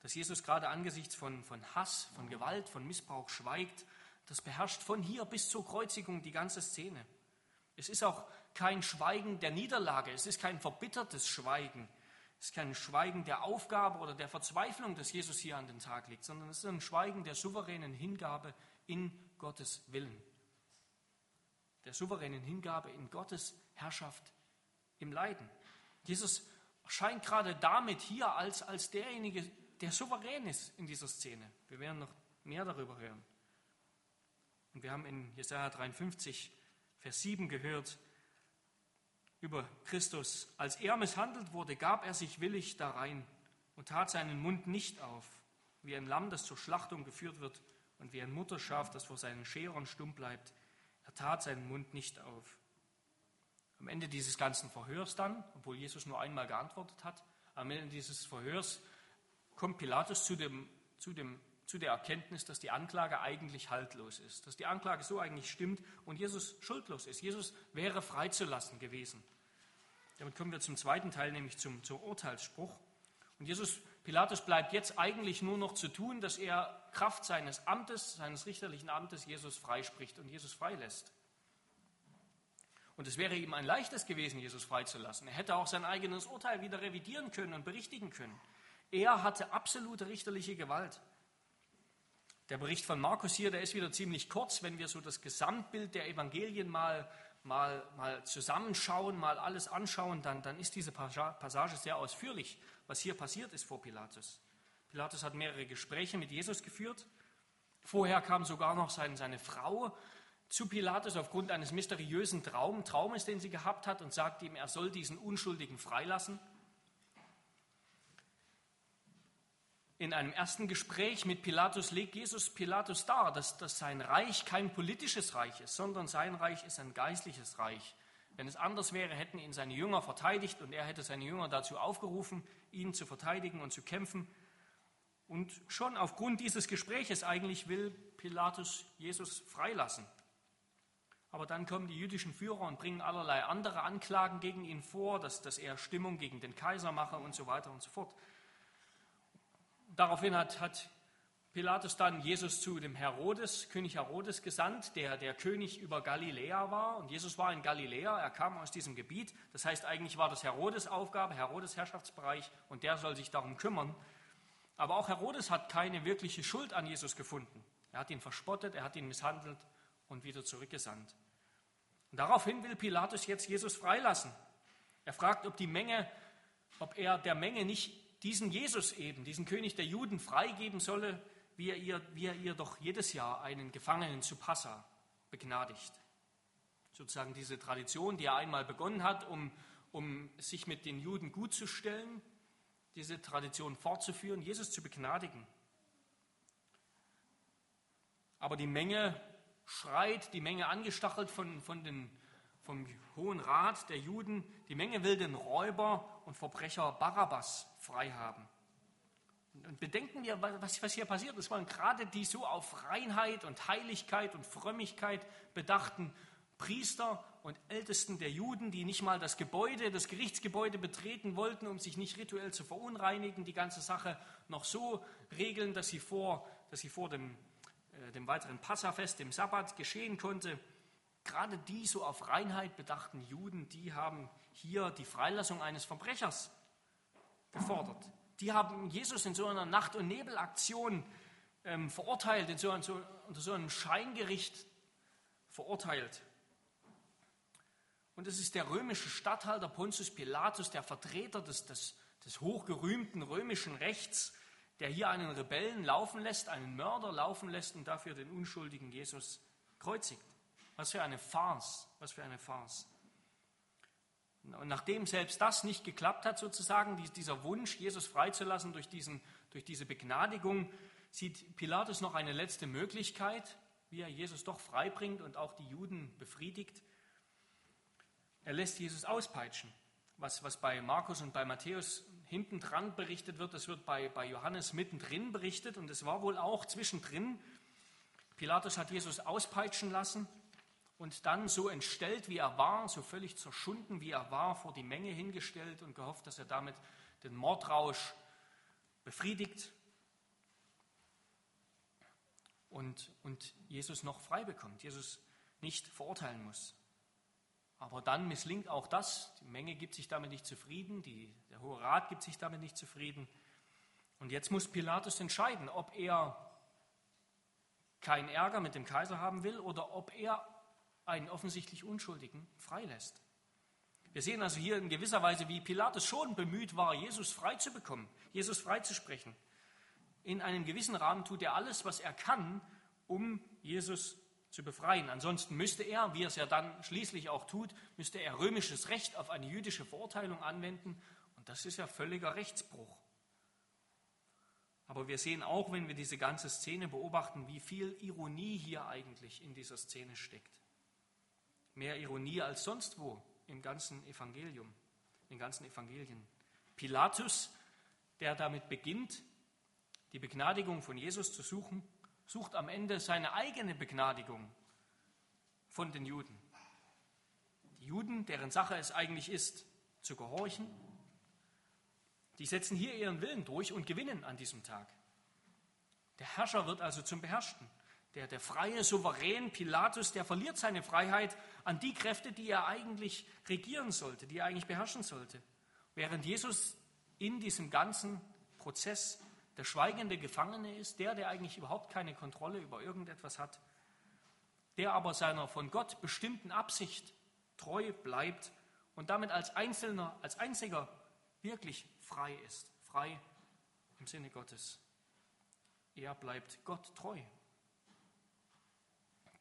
dass Jesus gerade angesichts von, von Hass, von Gewalt, von Missbrauch schweigt, das beherrscht von hier bis zur Kreuzigung die ganze Szene. Es ist auch kein Schweigen der Niederlage, es ist kein verbittertes Schweigen, es ist kein Schweigen der Aufgabe oder der Verzweiflung, das Jesus hier an den Tag legt, sondern es ist ein Schweigen der souveränen Hingabe in Gottes Willen. Der souveränen Hingabe in Gottes Herrschaft im Leiden. Jesus erscheint gerade damit hier als, als derjenige, der souverän ist in dieser Szene. Wir werden noch mehr darüber hören. Und wir haben in Jesaja 53, Vers 7 gehört über Christus. Als er misshandelt wurde, gab er sich willig darein und tat seinen Mund nicht auf, wie ein Lamm, das zur Schlachtung geführt wird und wie ein Mutterschaf, das vor seinen Scherern stumm bleibt. Er tat seinen Mund nicht auf. Am Ende dieses ganzen Verhörs dann, obwohl Jesus nur einmal geantwortet hat, am Ende dieses Verhörs kommt Pilatus zu, dem, zu, dem, zu der Erkenntnis, dass die Anklage eigentlich haltlos ist, dass die Anklage so eigentlich stimmt und Jesus schuldlos ist. Jesus wäre freizulassen gewesen. Damit kommen wir zum zweiten Teil, nämlich zum, zum Urteilsspruch. Und Jesus, Pilatus bleibt jetzt eigentlich nur noch zu tun, dass er Kraft seines Amtes, seines richterlichen Amtes, Jesus freispricht und Jesus freilässt. Und es wäre ihm ein leichtes gewesen, Jesus freizulassen. Er hätte auch sein eigenes Urteil wieder revidieren können und berichtigen können. Er hatte absolute richterliche Gewalt. Der Bericht von Markus hier, der ist wieder ziemlich kurz, wenn wir so das Gesamtbild der Evangelien mal, mal, mal zusammenschauen, mal alles anschauen, dann, dann ist diese Passage sehr ausführlich, was hier passiert ist vor Pilatus. Pilatus hat mehrere Gespräche mit Jesus geführt. Vorher kam sogar noch sein, seine Frau zu Pilatus aufgrund eines mysteriösen Traum, Traumes, den sie gehabt hat, und sagte ihm, er soll diesen Unschuldigen freilassen. In einem ersten Gespräch mit Pilatus legt Jesus Pilatus dar, dass, dass sein Reich kein politisches Reich ist, sondern sein Reich ist ein geistliches Reich. Wenn es anders wäre, hätten ihn seine Jünger verteidigt und er hätte seine Jünger dazu aufgerufen, ihn zu verteidigen und zu kämpfen. Und schon aufgrund dieses Gespräches eigentlich will Pilatus Jesus freilassen. Aber dann kommen die jüdischen Führer und bringen allerlei andere Anklagen gegen ihn vor, dass, dass er Stimmung gegen den Kaiser mache und so weiter und so fort. Daraufhin hat, hat Pilatus dann Jesus zu dem Herodes, König Herodes, gesandt, der der König über Galiläa war. Und Jesus war in Galiläa, er kam aus diesem Gebiet. Das heißt, eigentlich war das Herodes Aufgabe, Herodes Herrschaftsbereich, und der soll sich darum kümmern. Aber auch Herodes hat keine wirkliche Schuld an Jesus gefunden. Er hat ihn verspottet, er hat ihn misshandelt und wieder zurückgesandt. Und daraufhin will Pilatus jetzt Jesus freilassen. Er fragt, ob die Menge ob er der Menge nicht diesen Jesus eben, diesen König der Juden, freigeben solle, wie er ihr, wie er ihr doch jedes Jahr einen Gefangenen zu Passa begnadigt. Sozusagen diese Tradition, die er einmal begonnen hat, um, um sich mit den Juden gut zu stellen, diese Tradition fortzuführen, Jesus zu begnadigen. Aber die Menge schreit, die Menge angestachelt von, von den, vom Hohen Rat der Juden, die Menge will den Räuber und Verbrecher Barabbas frei haben. Und bedenken wir, was, was hier passiert. Es waren gerade die so auf Reinheit und Heiligkeit und Frömmigkeit bedachten Priester und Ältesten der Juden, die nicht mal das Gebäude, das Gerichtsgebäude betreten wollten, um sich nicht rituell zu verunreinigen, die ganze Sache noch so regeln, dass sie vor, dass sie vor dem äh, dem weiteren Passafest, dem Sabbat, geschehen konnte. Gerade die so auf Reinheit bedachten Juden, die haben hier die Freilassung eines Verbrechers gefordert. Die haben Jesus in so einer Nacht- und Nebelaktion ähm, verurteilt, in so, in so, unter so einem Scheingericht verurteilt. Und es ist der römische Statthalter Pontius Pilatus, der Vertreter des, des, des hochgerühmten römischen Rechts, der hier einen Rebellen laufen lässt, einen Mörder laufen lässt und dafür den unschuldigen Jesus kreuzigt. Was für eine Farce, was für eine Farce. Und nachdem selbst das nicht geklappt hat, sozusagen, dieser Wunsch, Jesus freizulassen durch, diesen, durch diese Begnadigung, sieht Pilatus noch eine letzte Möglichkeit, wie er Jesus doch freibringt und auch die Juden befriedigt. Er lässt Jesus auspeitschen, was, was bei Markus und bei Matthäus hinten dran berichtet wird, das wird bei, bei Johannes mittendrin berichtet und es war wohl auch zwischendrin. Pilatus hat Jesus auspeitschen lassen und dann so entstellt, wie er war, so völlig zerschunden, wie er war, vor die Menge hingestellt und gehofft, dass er damit den Mordrausch befriedigt und, und Jesus noch frei bekommt, Jesus nicht verurteilen muss. Aber dann misslingt auch das. Die Menge gibt sich damit nicht zufrieden, die, der Hohe Rat gibt sich damit nicht zufrieden. Und jetzt muss Pilatus entscheiden, ob er keinen Ärger mit dem Kaiser haben will oder ob er einen offensichtlich Unschuldigen freilässt. Wir sehen also hier in gewisser Weise, wie Pilatus schon bemüht war, Jesus freizubekommen, Jesus freizusprechen. In einem gewissen Rahmen tut er alles, was er kann, um Jesus zu befreien. Ansonsten müsste er, wie er es ja dann schließlich auch tut, müsste er römisches Recht auf eine jüdische Verurteilung anwenden. Und das ist ja völliger Rechtsbruch. Aber wir sehen auch, wenn wir diese ganze Szene beobachten, wie viel Ironie hier eigentlich in dieser Szene steckt. Mehr Ironie als sonst wo im ganzen Evangelium, in den ganzen Evangelien. Pilatus, der damit beginnt, die Begnadigung von Jesus zu suchen, sucht am Ende seine eigene Begnadigung von den Juden. Die Juden, deren Sache es eigentlich ist, zu gehorchen, die setzen hier ihren Willen durch und gewinnen an diesem Tag. Der Herrscher wird also zum Beherrschten. Der, der freie Souverän Pilatus, der verliert seine Freiheit an die Kräfte, die er eigentlich regieren sollte, die er eigentlich beherrschen sollte. Während Jesus in diesem ganzen Prozess der schweigende Gefangene ist, der, der eigentlich überhaupt keine Kontrolle über irgendetwas hat, der aber seiner von Gott bestimmten Absicht treu bleibt und damit als Einzelner, als einziger wirklich frei ist, frei im Sinne Gottes. Er bleibt Gott treu.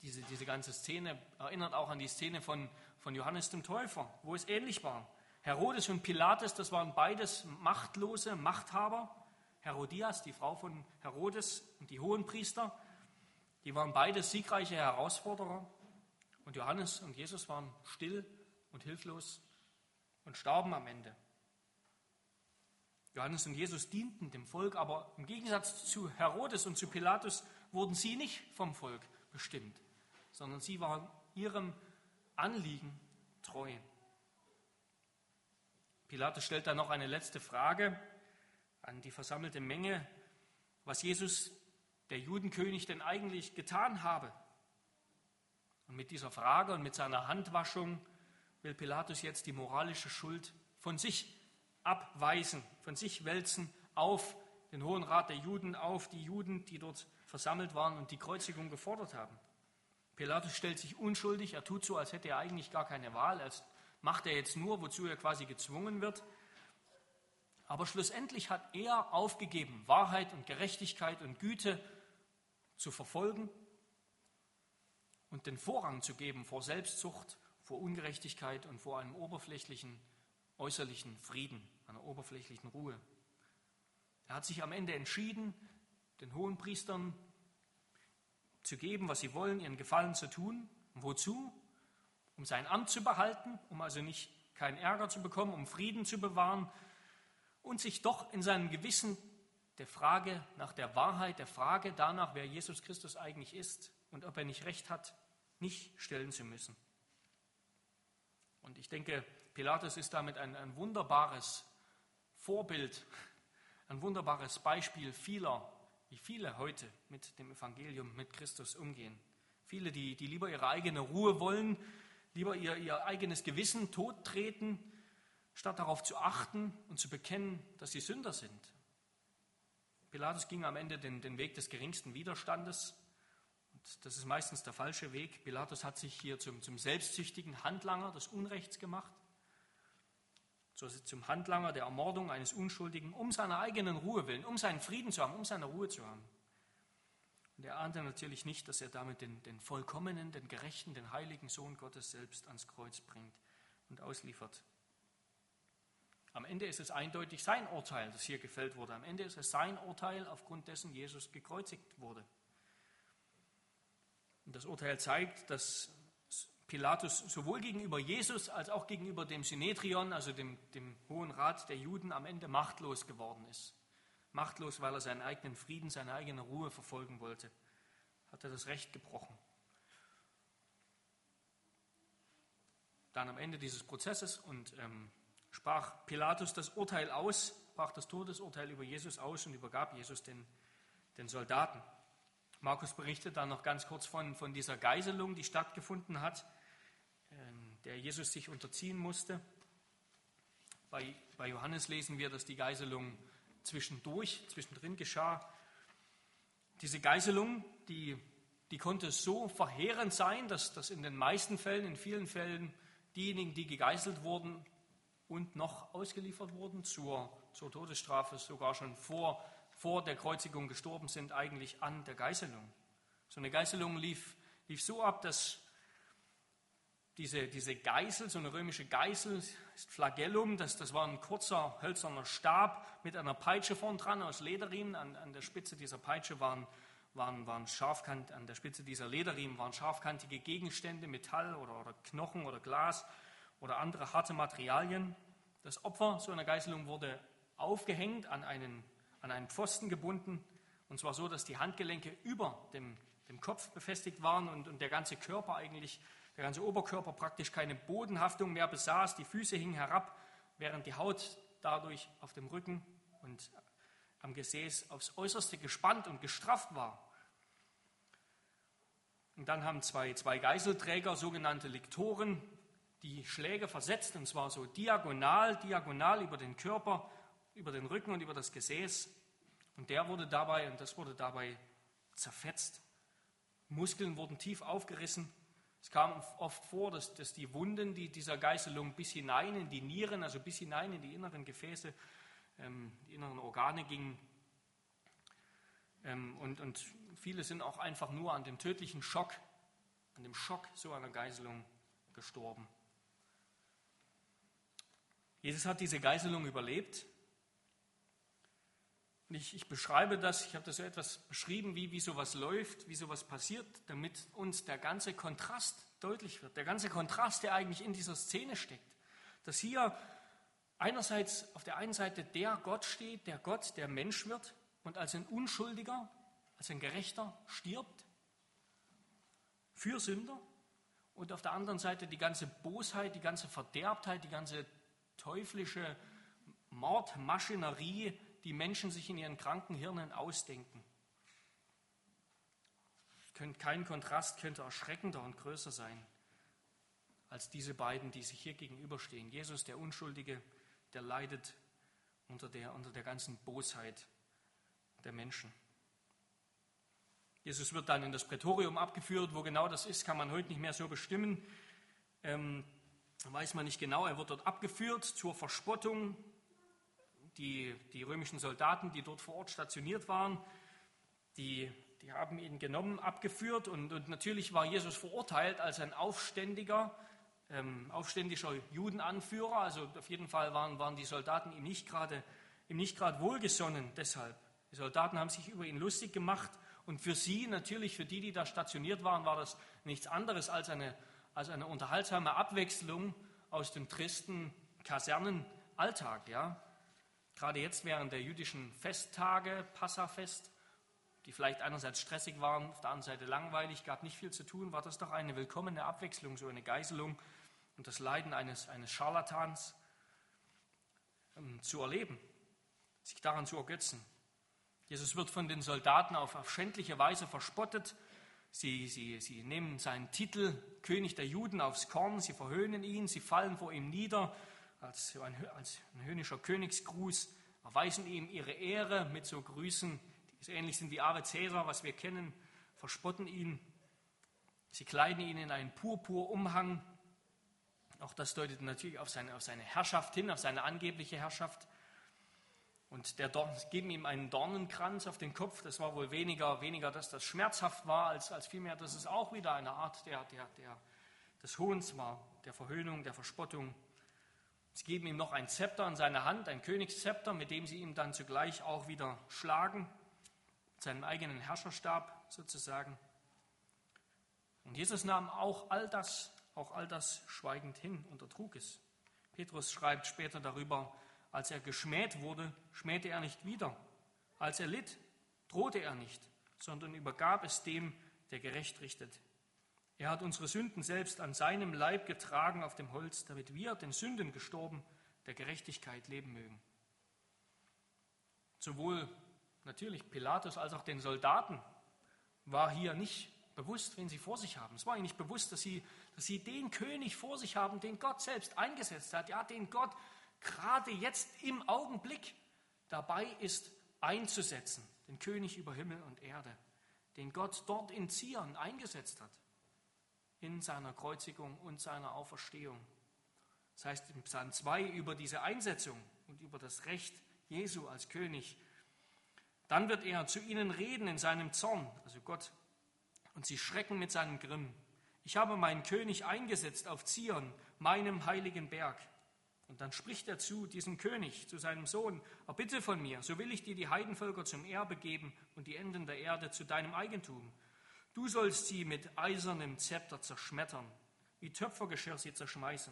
Diese, diese ganze Szene erinnert auch an die Szene von, von Johannes dem Täufer, wo es ähnlich war. Herodes und Pilatus, das waren beides machtlose Machthaber, Herodias, die Frau von Herodes und die Hohenpriester, die waren beide siegreiche Herausforderer. Und Johannes und Jesus waren still und hilflos und starben am Ende. Johannes und Jesus dienten dem Volk, aber im Gegensatz zu Herodes und zu Pilatus wurden sie nicht vom Volk bestimmt, sondern sie waren ihrem Anliegen treu. Pilatus stellt dann noch eine letzte Frage an die versammelte Menge, was Jesus, der Judenkönig, denn eigentlich getan habe. Und mit dieser Frage und mit seiner Handwaschung will Pilatus jetzt die moralische Schuld von sich abweisen, von sich wälzen auf den Hohen Rat der Juden, auf die Juden, die dort versammelt waren und die Kreuzigung gefordert haben. Pilatus stellt sich unschuldig, er tut so, als hätte er eigentlich gar keine Wahl, als macht er jetzt nur, wozu er quasi gezwungen wird. Aber schlussendlich hat er aufgegeben, Wahrheit und Gerechtigkeit und Güte zu verfolgen und den Vorrang zu geben vor Selbstzucht, vor Ungerechtigkeit und vor einem oberflächlichen, äußerlichen Frieden, einer oberflächlichen Ruhe. Er hat sich am Ende entschieden, den hohen Priestern zu geben, was sie wollen, ihren Gefallen zu tun. Wozu? Um sein Amt zu behalten, um also nicht keinen Ärger zu bekommen, um Frieden zu bewahren und sich doch in seinem Gewissen der Frage nach der Wahrheit, der Frage danach, wer Jesus Christus eigentlich ist und ob er nicht recht hat, nicht stellen zu müssen. Und ich denke, Pilatus ist damit ein, ein wunderbares Vorbild, ein wunderbares Beispiel vieler, wie viele heute mit dem Evangelium, mit Christus umgehen. Viele, die, die lieber ihre eigene Ruhe wollen, lieber ihr, ihr eigenes Gewissen tottreten, statt darauf zu achten und zu bekennen, dass sie Sünder sind. Pilatus ging am Ende den, den Weg des geringsten Widerstandes. Und das ist meistens der falsche Weg. Pilatus hat sich hier zum, zum selbstsüchtigen Handlanger des Unrechts gemacht, zum Handlanger der Ermordung eines Unschuldigen, um seiner eigenen Ruhe willen, um seinen Frieden zu haben, um seine Ruhe zu haben. Und er ahnte natürlich nicht, dass er damit den, den vollkommenen, den gerechten, den heiligen Sohn Gottes selbst ans Kreuz bringt und ausliefert. Am Ende ist es eindeutig sein Urteil, das hier gefällt wurde. Am Ende ist es sein Urteil, aufgrund dessen Jesus gekreuzigt wurde. Und das Urteil zeigt, dass Pilatus sowohl gegenüber Jesus als auch gegenüber dem Synedrion, also dem, dem Hohen Rat der Juden, am Ende machtlos geworden ist. Machtlos, weil er seinen eigenen Frieden, seine eigene Ruhe verfolgen wollte. Hat er das Recht gebrochen. Dann am Ende dieses Prozesses und ähm, sprach Pilatus das Urteil aus, sprach das Todesurteil über Jesus aus und übergab Jesus den, den Soldaten. Markus berichtet dann noch ganz kurz von, von dieser Geiselung, die stattgefunden hat, der Jesus sich unterziehen musste. Bei, bei Johannes lesen wir, dass die Geiselung zwischendurch, zwischendrin geschah. Diese Geiselung, die, die konnte so verheerend sein, dass, dass in den meisten Fällen, in vielen Fällen, diejenigen, die gegeißelt wurden und noch ausgeliefert wurden zur, zur Todesstrafe, sogar schon vor, vor der Kreuzigung gestorben sind, eigentlich an der Geißelung. So eine Geißelung lief, lief so ab, dass diese, diese Geißel, so eine römische Geißel, ist Flagellum, das, das war ein kurzer hölzerner Stab mit einer Peitsche vorn dran aus Lederriemen. An, an der Spitze dieser Peitsche waren, waren, waren scharfkant, an der Spitze dieser Lederriemen waren scharfkantige Gegenstände, Metall oder, oder Knochen oder Glas oder andere harte Materialien. Das Opfer so einer Geißelung wurde aufgehängt, an einen, an einen Pfosten gebunden, und zwar so, dass die Handgelenke über dem, dem Kopf befestigt waren und, und der ganze Körper eigentlich der ganze Oberkörper praktisch keine Bodenhaftung mehr besaß, die Füße hingen herab, während die Haut dadurch auf dem Rücken und am Gesäß aufs Äußerste gespannt und gestrafft war. Und dann haben zwei, zwei Geiselträger, sogenannte Liktoren, die Schläge versetzt, und zwar so diagonal, diagonal über den Körper, über den Rücken und über das Gesäß. Und der wurde dabei, und das wurde dabei zerfetzt. Muskeln wurden tief aufgerissen es kam oft vor, dass, dass die Wunden die dieser Geißelung bis hinein in die Nieren, also bis hinein in die inneren Gefäße, ähm, die inneren Organe gingen. Ähm, und, und viele sind auch einfach nur an dem tödlichen Schock, an dem Schock so einer Geißelung gestorben. Jesus hat diese Geißelung überlebt. Und ich, ich beschreibe das, ich habe das so etwas beschrieben, wie, wie sowas läuft, wie sowas passiert, damit uns der ganze Kontrast deutlich wird. Der ganze Kontrast, der eigentlich in dieser Szene steckt. Dass hier einerseits auf der einen Seite der Gott steht, der Gott, der Mensch wird und als ein Unschuldiger, als ein Gerechter stirbt für Sünder. Und auf der anderen Seite die ganze Bosheit, die ganze Verderbtheit, die ganze teuflische Mordmaschinerie die Menschen sich in ihren kranken Hirnen ausdenken. Kein Kontrast könnte erschreckender und größer sein als diese beiden, die sich hier gegenüberstehen. Jesus, der Unschuldige, der leidet unter der, unter der ganzen Bosheit der Menschen. Jesus wird dann in das Prätorium abgeführt. Wo genau das ist, kann man heute nicht mehr so bestimmen. Ähm, weiß man nicht genau. Er wird dort abgeführt zur Verspottung die, die römischen Soldaten, die dort vor Ort stationiert waren, die, die haben ihn genommen, abgeführt und, und natürlich war Jesus verurteilt als ein aufständiger, ähm, aufständischer Judenanführer. Also auf jeden Fall waren, waren die Soldaten ihm nicht gerade ihm nicht gerade wohlgesonnen deshalb. Die Soldaten haben sich über ihn lustig gemacht und für sie, natürlich für die, die da stationiert waren, war das nichts anderes als eine, als eine unterhaltsame Abwechslung aus dem tristen Kasernenalltag. Ja? Gerade jetzt während der jüdischen Festtage, Passafest, die vielleicht einerseits stressig waren, auf der anderen Seite langweilig, gab nicht viel zu tun, war das doch eine willkommene Abwechslung, so eine Geiselung und das Leiden eines, eines Scharlatans ähm, zu erleben, sich daran zu ergötzen. Jesus wird von den Soldaten auf, auf schändliche Weise verspottet. Sie, sie, sie nehmen seinen Titel König der Juden aufs Korn, sie verhöhnen ihn, sie fallen vor ihm nieder als ein, als ein höhnischer Königsgruß, erweisen ihm ihre Ehre mit so Grüßen, die ähnlich sind wie Ave Caesar, was wir kennen, verspotten ihn. Sie kleiden ihn in einen Purpurumhang. Auch das deutet natürlich auf seine, auf seine Herrschaft hin, auf seine angebliche Herrschaft. Und der Dorn, geben ihm einen Dornenkranz auf den Kopf. Das war wohl weniger, weniger dass das schmerzhaft war, als, als vielmehr, dass es auch wieder eine Art der, der, der, des Hohns war, der Verhöhnung, der Verspottung. Sie geben ihm noch ein Zepter in seine Hand, ein Königszepter, mit dem sie ihm dann zugleich auch wieder schlagen, mit seinem eigenen Herrscherstab sozusagen. Und Jesus nahm auch all das, auch all das schweigend hin, untertrug es. Petrus schreibt später darüber, als er geschmäht wurde, schmähte er nicht wieder. Als er litt, drohte er nicht, sondern übergab es dem, der gerecht richtet. Er hat unsere Sünden selbst an seinem Leib getragen auf dem Holz, damit wir, den Sünden gestorben, der Gerechtigkeit leben mögen. Sowohl natürlich Pilatus als auch den Soldaten war hier nicht bewusst, wen sie vor sich haben. Es war ihnen nicht bewusst, dass sie, dass sie den König vor sich haben, den Gott selbst eingesetzt hat, ja, den Gott gerade jetzt im Augenblick dabei ist einzusetzen, den König über Himmel und Erde, den Gott dort in Zion eingesetzt hat in seiner Kreuzigung und seiner Auferstehung. Das heißt im Psalm 2 über diese Einsetzung und über das Recht Jesu als König. Dann wird er zu ihnen reden in seinem Zorn, also Gott, und sie schrecken mit seinem Grimm. Ich habe meinen König eingesetzt auf Zion, meinem heiligen Berg. Und dann spricht er zu diesem König, zu seinem Sohn, erbitte von mir, so will ich dir die Heidenvölker zum Erbe geben und die Enden der Erde zu deinem Eigentum. Du sollst sie mit eisernem Zepter zerschmettern, wie Töpfergeschirr sie zerschmeißen.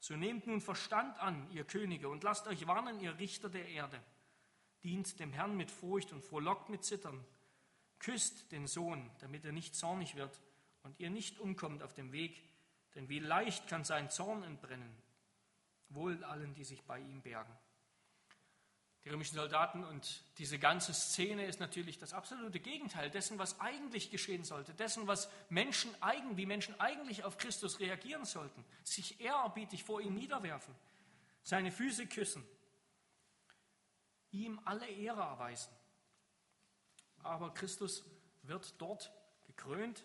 So nehmt nun Verstand an, ihr Könige, und lasst euch warnen, ihr Richter der Erde. Dient dem Herrn mit Furcht und frohlockt mit Zittern. Küsst den Sohn, damit er nicht zornig wird und ihr nicht umkommt auf dem Weg, denn wie leicht kann sein Zorn entbrennen. Wohl allen, die sich bei ihm bergen die römischen Soldaten. Und diese ganze Szene ist natürlich das absolute Gegenteil dessen, was eigentlich geschehen sollte, dessen, was Menschen eigen, wie Menschen eigentlich auf Christus reagieren sollten. Sich ehrerbietig vor ihm niederwerfen, seine Füße küssen, ihm alle Ehre erweisen. Aber Christus wird dort gekrönt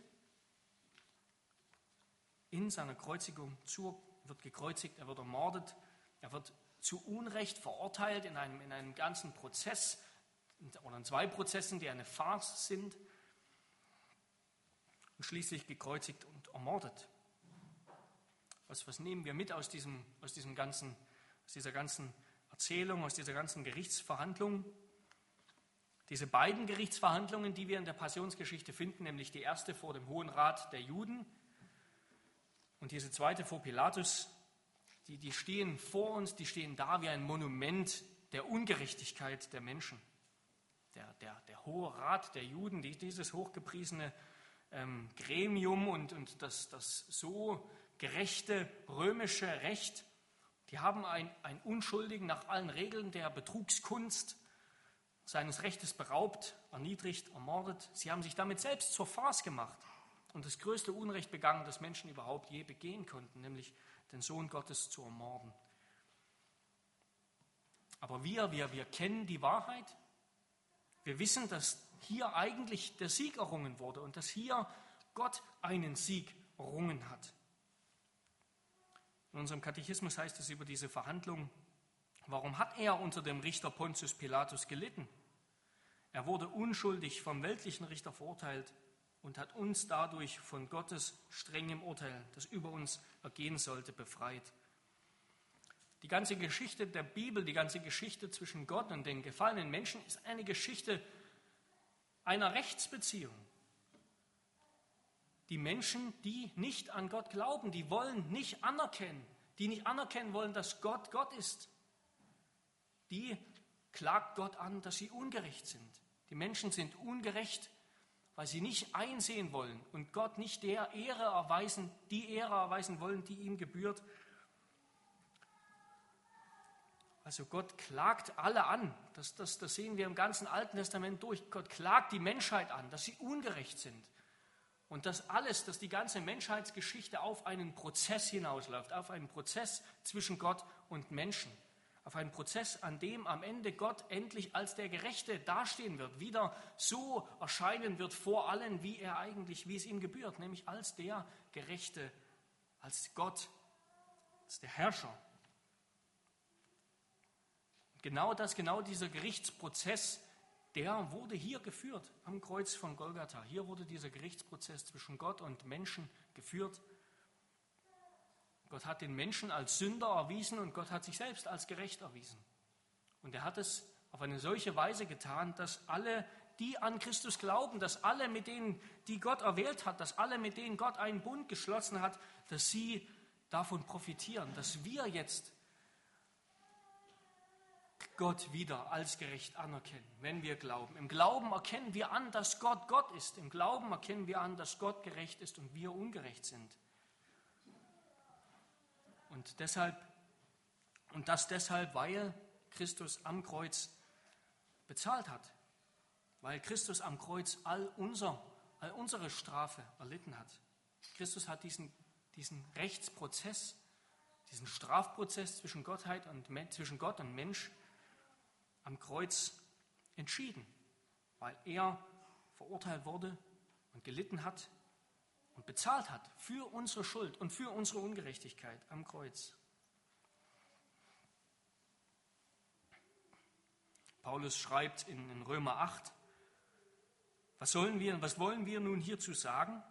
in seiner Kreuzigung, zur, wird gekreuzigt, er wird ermordet, er wird zu Unrecht verurteilt in einem, in einem ganzen Prozess oder in zwei Prozessen, die eine Farce sind und schließlich gekreuzigt und ermordet. Was, was nehmen wir mit aus, diesem, aus, diesem ganzen, aus dieser ganzen Erzählung, aus dieser ganzen Gerichtsverhandlung? Diese beiden Gerichtsverhandlungen, die wir in der Passionsgeschichte finden, nämlich die erste vor dem Hohen Rat der Juden und diese zweite vor Pilatus, die, die stehen vor uns, die stehen da wie ein Monument der Ungerechtigkeit der Menschen. Der, der, der Hohe Rat der Juden, die, dieses hochgepriesene ähm, Gremium und, und das, das so gerechte römische Recht, die haben einen Unschuldigen nach allen Regeln der Betrugskunst seines Rechtes beraubt, erniedrigt, ermordet. Sie haben sich damit selbst zur Farce gemacht und das größte Unrecht begangen, das Menschen überhaupt je begehen konnten, nämlich den Sohn Gottes zu ermorden. Aber wir, wir, wir kennen die Wahrheit. Wir wissen, dass hier eigentlich der Sieg errungen wurde und dass hier Gott einen Sieg errungen hat. In unserem Katechismus heißt es über diese Verhandlung, Warum hat er unter dem Richter Pontius Pilatus gelitten? Er wurde unschuldig vom weltlichen Richter verurteilt und hat uns dadurch von Gottes strengem Urteil, das über uns ergehen sollte, befreit. Die ganze Geschichte der Bibel, die ganze Geschichte zwischen Gott und den gefallenen Menschen ist eine Geschichte einer Rechtsbeziehung. Die Menschen, die nicht an Gott glauben, die wollen nicht anerkennen, die nicht anerkennen wollen, dass Gott Gott ist, die klagt Gott an, dass sie ungerecht sind. Die Menschen sind ungerecht, weil sie nicht einsehen wollen und Gott nicht der Ehre erweisen, die Ehre erweisen wollen, die ihm gebührt. Also Gott klagt alle an. Das, das, das sehen wir im ganzen Alten Testament durch. Gott klagt die Menschheit an, dass sie ungerecht sind. Und das alles, dass die ganze Menschheitsgeschichte auf einen Prozess hinausläuft, auf einen Prozess zwischen Gott und Menschen auf einen Prozess, an dem am Ende Gott endlich als der Gerechte dastehen wird, wieder so erscheinen wird vor allen, wie er eigentlich, wie es ihm gebührt, nämlich als der Gerechte, als Gott, als der Herrscher. Genau das, genau dieser Gerichtsprozess, der wurde hier geführt am Kreuz von Golgatha. Hier wurde dieser Gerichtsprozess zwischen Gott und Menschen geführt. Gott hat den Menschen als Sünder erwiesen und Gott hat sich selbst als gerecht erwiesen. Und er hat es auf eine solche Weise getan, dass alle, die an Christus glauben, dass alle, mit denen, die Gott erwählt hat, dass alle, mit denen Gott einen Bund geschlossen hat, dass sie davon profitieren, dass wir jetzt Gott wieder als gerecht anerkennen, wenn wir glauben. Im Glauben erkennen wir an, dass Gott Gott ist. Im Glauben erkennen wir an, dass Gott gerecht ist und wir ungerecht sind. Und deshalb, und das deshalb, weil Christus am Kreuz bezahlt hat. Weil Christus am Kreuz all, unser, all unsere Strafe erlitten hat. Christus hat diesen, diesen Rechtsprozess, diesen Strafprozess zwischen, Gottheit und, zwischen Gott und Mensch am Kreuz entschieden, weil er verurteilt wurde und gelitten hat und bezahlt hat für unsere Schuld und für unsere Ungerechtigkeit am Kreuz. Paulus schreibt in, Römer 8, was sollen wir, was wollen wir nun hierzu sagen?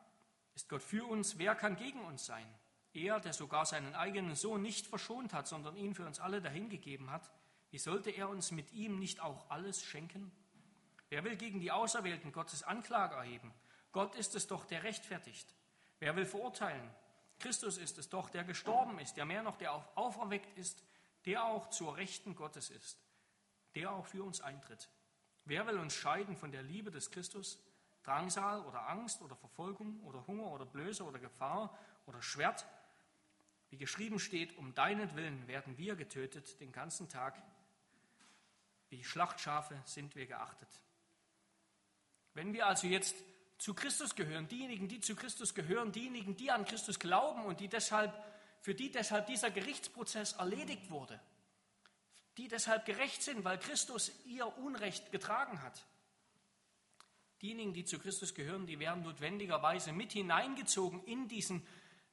Ist Gott für uns? Wer kann gegen uns sein? Er, der sogar seinen eigenen Sohn nicht verschont hat, sondern ihn für uns alle dahingegeben hat, wie sollte er uns mit ihm nicht auch alles schenken? Wer will gegen die Auserwählten Gottes Anklage erheben? Gott ist es doch, der rechtfertigt. Wer will verurteilen? Christus ist es doch, der gestorben ist, der mehr noch, der auferweckt ist, der auch zur Rechten Gottes ist, der auch für uns eintritt. Wer will uns scheiden von der Liebe des Christus? Drangsal oder Angst oder Verfolgung oder Hunger oder Blöße oder Gefahr oder Schwert? Wie geschrieben steht, um deinetwillen werden wir getötet den ganzen Tag. Wie Schlachtschafe sind wir geachtet. Wenn wir also jetzt zu Christus gehören, diejenigen, die zu Christus gehören, diejenigen, die an Christus glauben und die deshalb, für die deshalb dieser Gerichtsprozess erledigt wurde, die deshalb gerecht sind, weil Christus ihr Unrecht getragen hat. Diejenigen, die zu Christus gehören, die werden notwendigerweise mit hineingezogen in diesen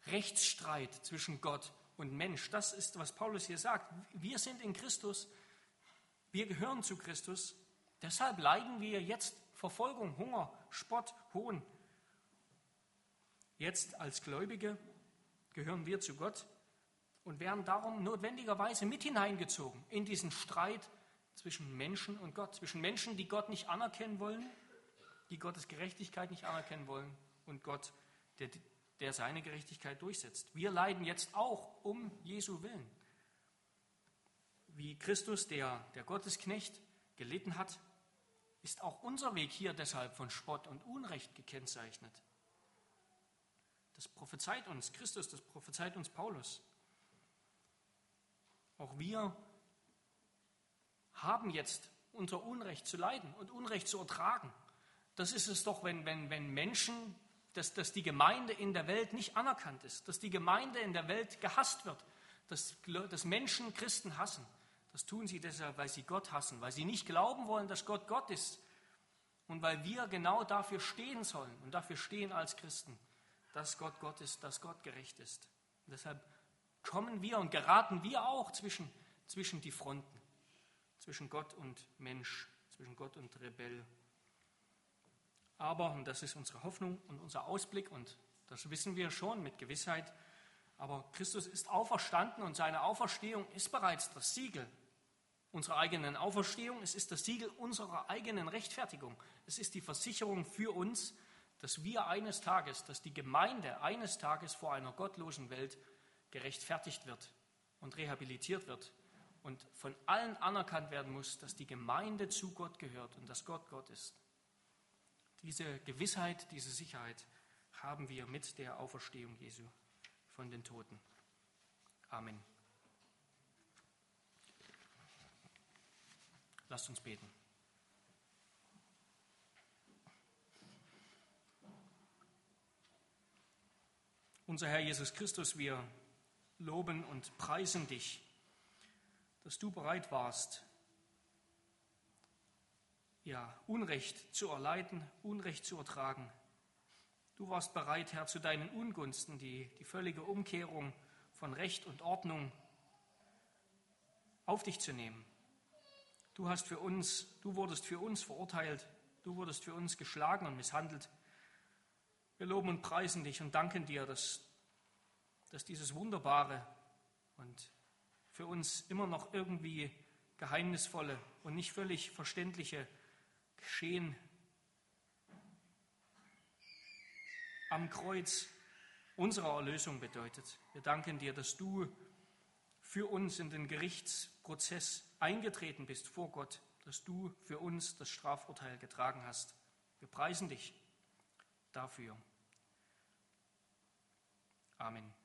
Rechtsstreit zwischen Gott und Mensch. Das ist, was Paulus hier sagt. Wir sind in Christus, wir gehören zu Christus, deshalb leiden wir jetzt Verfolgung, Hunger, Spott, Hohn. Jetzt als Gläubige gehören wir zu Gott und werden darum notwendigerweise mit hineingezogen in diesen Streit zwischen Menschen und Gott, zwischen Menschen, die Gott nicht anerkennen wollen, die Gottes Gerechtigkeit nicht anerkennen wollen und Gott, der, der seine Gerechtigkeit durchsetzt. Wir leiden jetzt auch um Jesu Willen. Wie Christus, der, der Gottesknecht, gelitten hat ist auch unser Weg hier deshalb von Spott und Unrecht gekennzeichnet. Das prophezeit uns Christus, das prophezeit uns Paulus. Auch wir haben jetzt unser Unrecht zu leiden und Unrecht zu ertragen. Das ist es doch, wenn, wenn, wenn Menschen, dass, dass die Gemeinde in der Welt nicht anerkannt ist, dass die Gemeinde in der Welt gehasst wird, dass, dass Menschen Christen hassen. Das tun sie deshalb, weil sie Gott hassen, weil sie nicht glauben wollen, dass Gott Gott ist und weil wir genau dafür stehen sollen und dafür stehen als Christen, dass Gott Gott ist, dass Gott gerecht ist. Und deshalb kommen wir und geraten wir auch zwischen, zwischen die Fronten, zwischen Gott und Mensch, zwischen Gott und Rebell. Aber, und das ist unsere Hoffnung und unser Ausblick, und das wissen wir schon mit Gewissheit, aber Christus ist auferstanden und seine Auferstehung ist bereits das Siegel unserer eigenen Auferstehung. Es ist das Siegel unserer eigenen Rechtfertigung. Es ist die Versicherung für uns, dass wir eines Tages, dass die Gemeinde eines Tages vor einer gottlosen Welt gerechtfertigt wird und rehabilitiert wird und von allen anerkannt werden muss, dass die Gemeinde zu Gott gehört und dass Gott Gott ist. Diese Gewissheit, diese Sicherheit haben wir mit der Auferstehung Jesu von den Toten. Amen. Lasst uns beten. Unser Herr Jesus Christus, wir loben und preisen dich, dass du bereit warst, ja, Unrecht zu erleiden, Unrecht zu ertragen. Du warst bereit, Herr, zu deinen Ungunsten die, die völlige Umkehrung von Recht und Ordnung auf dich zu nehmen. Du hast für uns, du wurdest für uns verurteilt, du wurdest für uns geschlagen und misshandelt. Wir loben und preisen dich und danken dir, dass, dass dieses wunderbare und für uns immer noch irgendwie geheimnisvolle und nicht völlig verständliche Geschehen am Kreuz unserer Erlösung bedeutet. Wir danken dir, dass du für uns in den Gerichtsprozess eingetreten bist vor Gott, dass du für uns das Strafurteil getragen hast. Wir preisen dich dafür. Amen.